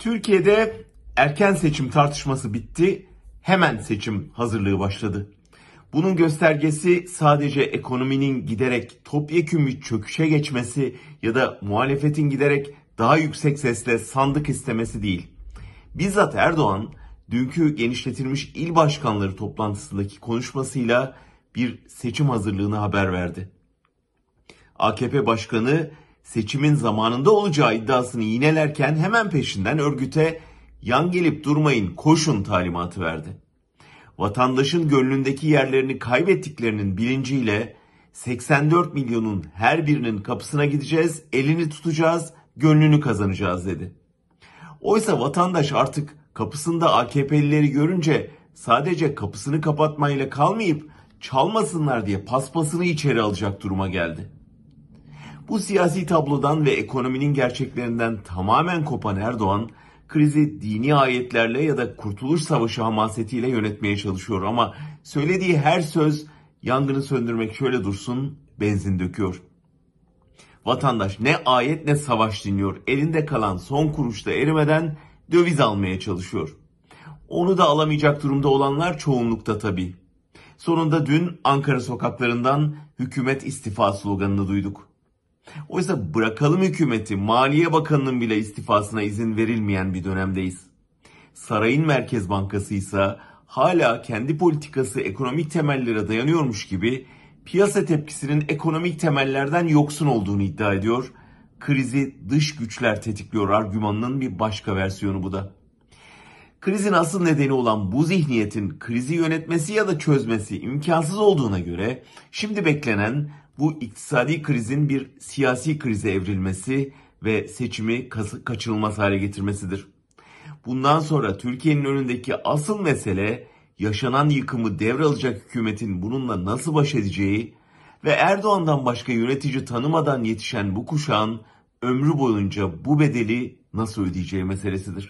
Türkiye'de erken seçim tartışması bitti, hemen seçim hazırlığı başladı. Bunun göstergesi sadece ekonominin giderek topyekün bir çöküşe geçmesi ya da muhalefetin giderek daha yüksek sesle sandık istemesi değil. Bizzat Erdoğan dünkü genişletilmiş il başkanları toplantısındaki konuşmasıyla bir seçim hazırlığını haber verdi. AKP Başkanı seçimin zamanında olacağı iddiasını yinelerken hemen peşinden örgüte yan gelip durmayın koşun talimatı verdi. Vatandaşın gönlündeki yerlerini kaybettiklerinin bilinciyle 84 milyonun her birinin kapısına gideceğiz, elini tutacağız, gönlünü kazanacağız dedi. Oysa vatandaş artık kapısında AKP'lileri görünce sadece kapısını kapatmayla kalmayıp çalmasınlar diye paspasını içeri alacak duruma geldi. Bu siyasi tablodan ve ekonominin gerçeklerinden tamamen kopan Erdoğan, krizi dini ayetlerle ya da Kurtuluş Savaşı hamasetiyle yönetmeye çalışıyor ama söylediği her söz yangını söndürmek şöyle dursun benzin döküyor. Vatandaş ne ayet ne savaş dinliyor. Elinde kalan son kuruşta erimeden döviz almaya çalışıyor. Onu da alamayacak durumda olanlar çoğunlukta tabii. Sonunda dün Ankara sokaklarından hükümet istifa sloganını duyduk. Oysa bırakalım hükümeti, Maliye Bakanı'nın bile istifasına izin verilmeyen bir dönemdeyiz. Sarayın Merkez Bankası ise hala kendi politikası ekonomik temellere dayanıyormuş gibi piyasa tepkisinin ekonomik temellerden yoksun olduğunu iddia ediyor. Krizi dış güçler tetikliyor argümanının bir başka versiyonu bu da. Krizin asıl nedeni olan bu zihniyetin krizi yönetmesi ya da çözmesi imkansız olduğuna göre şimdi beklenen bu iktisadi krizin bir siyasi krize evrilmesi ve seçimi kaçınılmaz hale getirmesidir. Bundan sonra Türkiye'nin önündeki asıl mesele yaşanan yıkımı devralacak hükümetin bununla nasıl baş edeceği ve Erdoğan'dan başka yönetici tanımadan yetişen bu kuşağın ömrü boyunca bu bedeli nasıl ödeyeceği meselesidir.